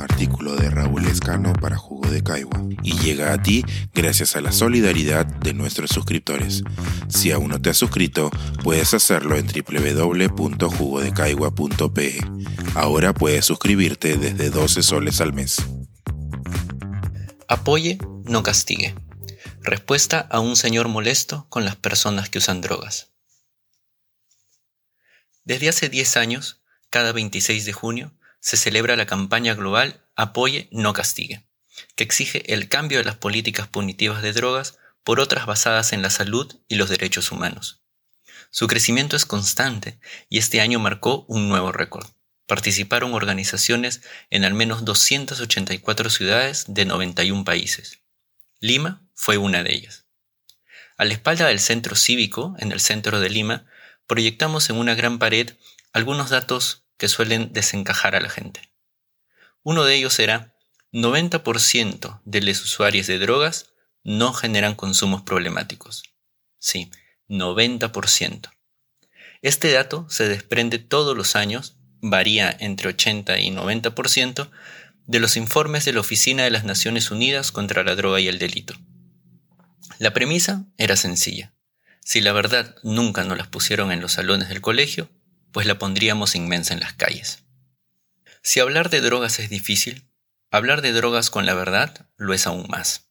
artículo de Raúl Escano para Jugo de Caigua y llega a ti gracias a la solidaridad de nuestros suscriptores. Si aún no te has suscrito, puedes hacerlo en www.jugodecaigua.pe. Ahora puedes suscribirte desde 12 soles al mes. Apoye, no castigue. Respuesta a un señor molesto con las personas que usan drogas. Desde hace 10 años, cada 26 de junio, se celebra la campaña global Apoye, no castigue, que exige el cambio de las políticas punitivas de drogas por otras basadas en la salud y los derechos humanos. Su crecimiento es constante y este año marcó un nuevo récord. Participaron organizaciones en al menos 284 ciudades de 91 países. Lima fue una de ellas. A la espalda del centro cívico, en el centro de Lima, proyectamos en una gran pared algunos datos que suelen desencajar a la gente. Uno de ellos era 90% de los usuarios de drogas no generan consumos problemáticos. Sí, 90%. Este dato se desprende todos los años, varía entre 80 y 90%, de los informes de la Oficina de las Naciones Unidas contra la Droga y el Delito. La premisa era sencilla. Si la verdad nunca nos las pusieron en los salones del colegio, pues la pondríamos inmensa en las calles. Si hablar de drogas es difícil, hablar de drogas con la verdad lo es aún más.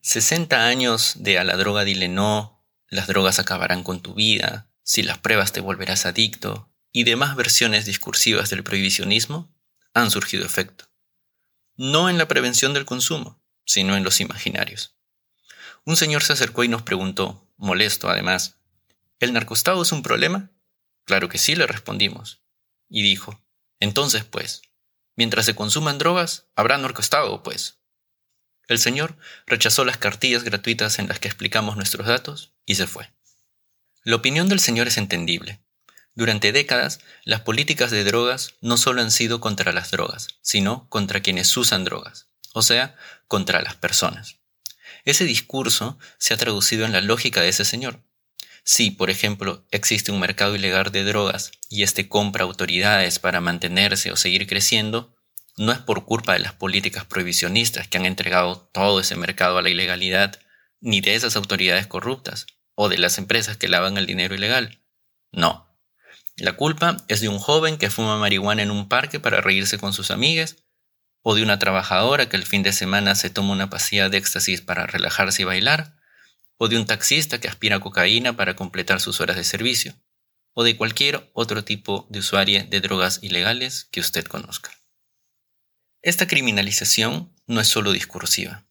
60 años de a la droga dile no, las drogas acabarán con tu vida, si las pruebas te volverás adicto, y demás versiones discursivas del prohibicionismo han surgido efecto. No en la prevención del consumo, sino en los imaginarios. Un señor se acercó y nos preguntó, molesto además, ¿el narcostado es un problema? Claro que sí, le respondimos. Y dijo, entonces pues, mientras se consuman drogas, habrá narcostado, pues. El señor rechazó las cartillas gratuitas en las que explicamos nuestros datos y se fue. La opinión del señor es entendible. Durante décadas, las políticas de drogas no solo han sido contra las drogas, sino contra quienes usan drogas, o sea, contra las personas. Ese discurso se ha traducido en la lógica de ese señor. Si, por ejemplo, existe un mercado ilegal de drogas y éste compra autoridades para mantenerse o seguir creciendo, no es por culpa de las políticas prohibicionistas que han entregado todo ese mercado a la ilegalidad, ni de esas autoridades corruptas, o de las empresas que lavan el dinero ilegal. No. La culpa es de un joven que fuma marihuana en un parque para reírse con sus amigas, o de una trabajadora que el fin de semana se toma una pasilla de éxtasis para relajarse y bailar, o de un taxista que aspira cocaína para completar sus horas de servicio, o de cualquier otro tipo de usuario de drogas ilegales que usted conozca. Esta criminalización no es solo discursiva.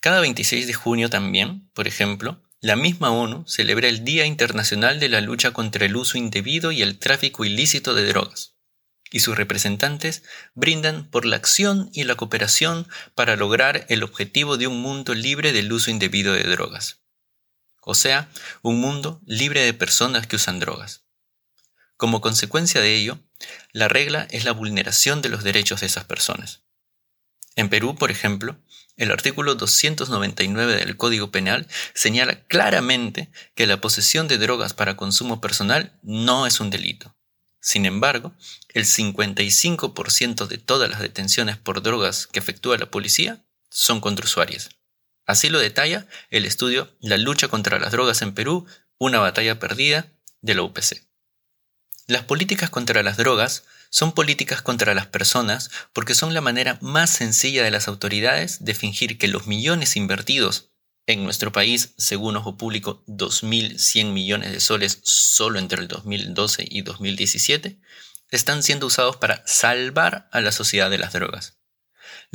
Cada 26 de junio también, por ejemplo, la misma ONU celebra el Día Internacional de la Lucha contra el Uso Indebido y el Tráfico Ilícito de Drogas, y sus representantes brindan por la acción y la cooperación para lograr el objetivo de un mundo libre del uso indebido de drogas o sea, un mundo libre de personas que usan drogas. Como consecuencia de ello, la regla es la vulneración de los derechos de esas personas. En Perú, por ejemplo, el artículo 299 del Código Penal señala claramente que la posesión de drogas para consumo personal no es un delito. Sin embargo, el 55% de todas las detenciones por drogas que efectúa la policía son contra usuarios. Así lo detalla el estudio La lucha contra las drogas en Perú, una batalla perdida de la UPC. Las políticas contra las drogas son políticas contra las personas porque son la manera más sencilla de las autoridades de fingir que los millones invertidos en nuestro país, según Ojo Público, 2.100 millones de soles solo entre el 2012 y 2017, están siendo usados para salvar a la sociedad de las drogas.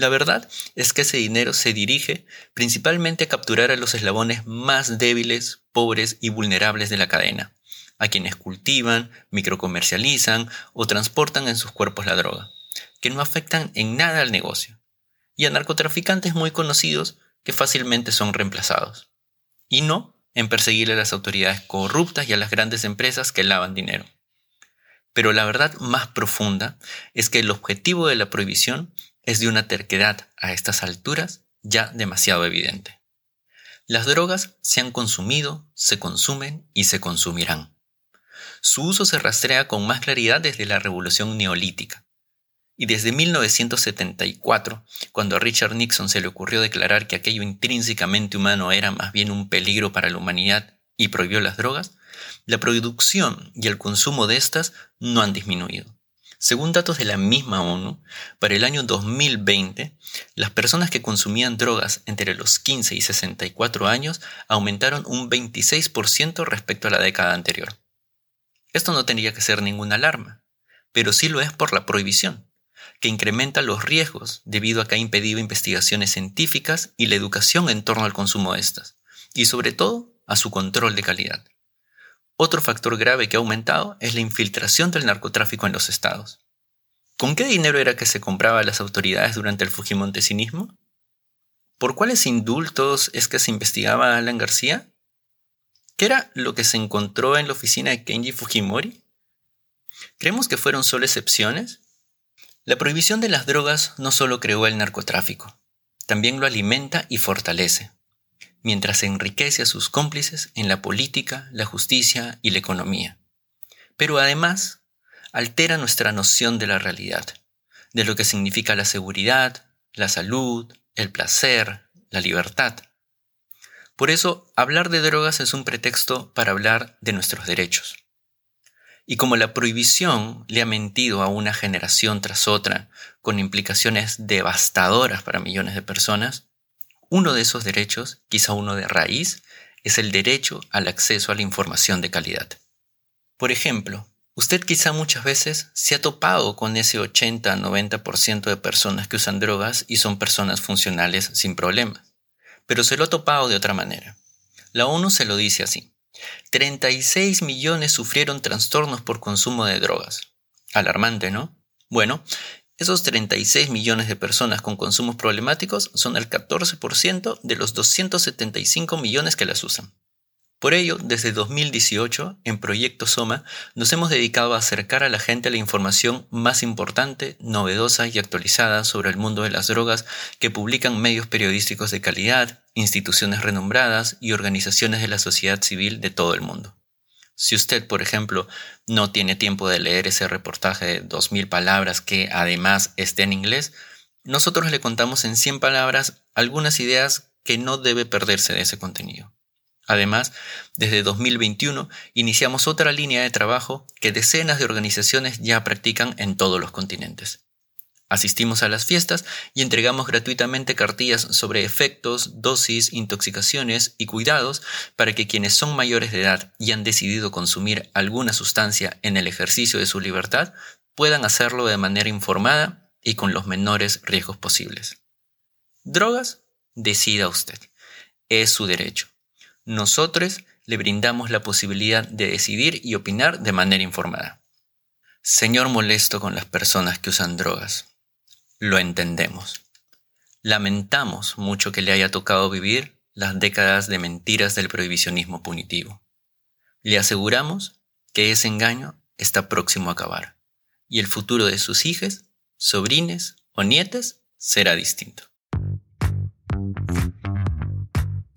La verdad es que ese dinero se dirige principalmente a capturar a los eslabones más débiles, pobres y vulnerables de la cadena, a quienes cultivan, microcomercializan o transportan en sus cuerpos la droga, que no afectan en nada al negocio, y a narcotraficantes muy conocidos que fácilmente son reemplazados, y no en perseguir a las autoridades corruptas y a las grandes empresas que lavan dinero. Pero la verdad más profunda es que el objetivo de la prohibición es de una terquedad a estas alturas ya demasiado evidente. Las drogas se han consumido, se consumen y se consumirán. Su uso se rastrea con más claridad desde la revolución neolítica. Y desde 1974, cuando a Richard Nixon se le ocurrió declarar que aquello intrínsecamente humano era más bien un peligro para la humanidad y prohibió las drogas, la producción y el consumo de estas no han disminuido. Según datos de la misma ONU, para el año 2020, las personas que consumían drogas entre los 15 y 64 años aumentaron un 26% respecto a la década anterior. Esto no tendría que ser ninguna alarma, pero sí lo es por la prohibición, que incrementa los riesgos debido a que ha impedido investigaciones científicas y la educación en torno al consumo de estas, y sobre todo a su control de calidad. Otro factor grave que ha aumentado es la infiltración del narcotráfico en los estados. ¿Con qué dinero era que se compraba a las autoridades durante el Fujimontesinismo? ¿Por cuáles indultos es que se investigaba a Alan García? ¿Qué era lo que se encontró en la oficina de Kenji Fujimori? ¿Creemos que fueron solo excepciones? La prohibición de las drogas no solo creó el narcotráfico, también lo alimenta y fortalece mientras enriquece a sus cómplices en la política, la justicia y la economía. Pero además, altera nuestra noción de la realidad, de lo que significa la seguridad, la salud, el placer, la libertad. Por eso, hablar de drogas es un pretexto para hablar de nuestros derechos. Y como la prohibición le ha mentido a una generación tras otra, con implicaciones devastadoras para millones de personas, uno de esos derechos, quizá uno de raíz, es el derecho al acceso a la información de calidad. Por ejemplo, usted quizá muchas veces se ha topado con ese 80-90% de personas que usan drogas y son personas funcionales sin problemas, pero se lo ha topado de otra manera. La ONU se lo dice así. 36 millones sufrieron trastornos por consumo de drogas. Alarmante, ¿no? Bueno, esos 36 millones de personas con consumos problemáticos son el 14% de los 275 millones que las usan. Por ello, desde 2018, en Proyecto Soma, nos hemos dedicado a acercar a la gente la información más importante, novedosa y actualizada sobre el mundo de las drogas que publican medios periodísticos de calidad, instituciones renombradas y organizaciones de la sociedad civil de todo el mundo. Si usted, por ejemplo, no tiene tiempo de leer ese reportaje de 2.000 palabras que además esté en inglés, nosotros le contamos en 100 palabras algunas ideas que no debe perderse de ese contenido. Además, desde 2021 iniciamos otra línea de trabajo que decenas de organizaciones ya practican en todos los continentes. Asistimos a las fiestas y entregamos gratuitamente cartillas sobre efectos, dosis, intoxicaciones y cuidados para que quienes son mayores de edad y han decidido consumir alguna sustancia en el ejercicio de su libertad puedan hacerlo de manera informada y con los menores riesgos posibles. Drogas, decida usted. Es su derecho. Nosotros le brindamos la posibilidad de decidir y opinar de manera informada. Señor molesto con las personas que usan drogas lo entendemos. Lamentamos mucho que le haya tocado vivir las décadas de mentiras del prohibicionismo punitivo. Le aseguramos que ese engaño está próximo a acabar y el futuro de sus hijas, sobrines o nietas será distinto.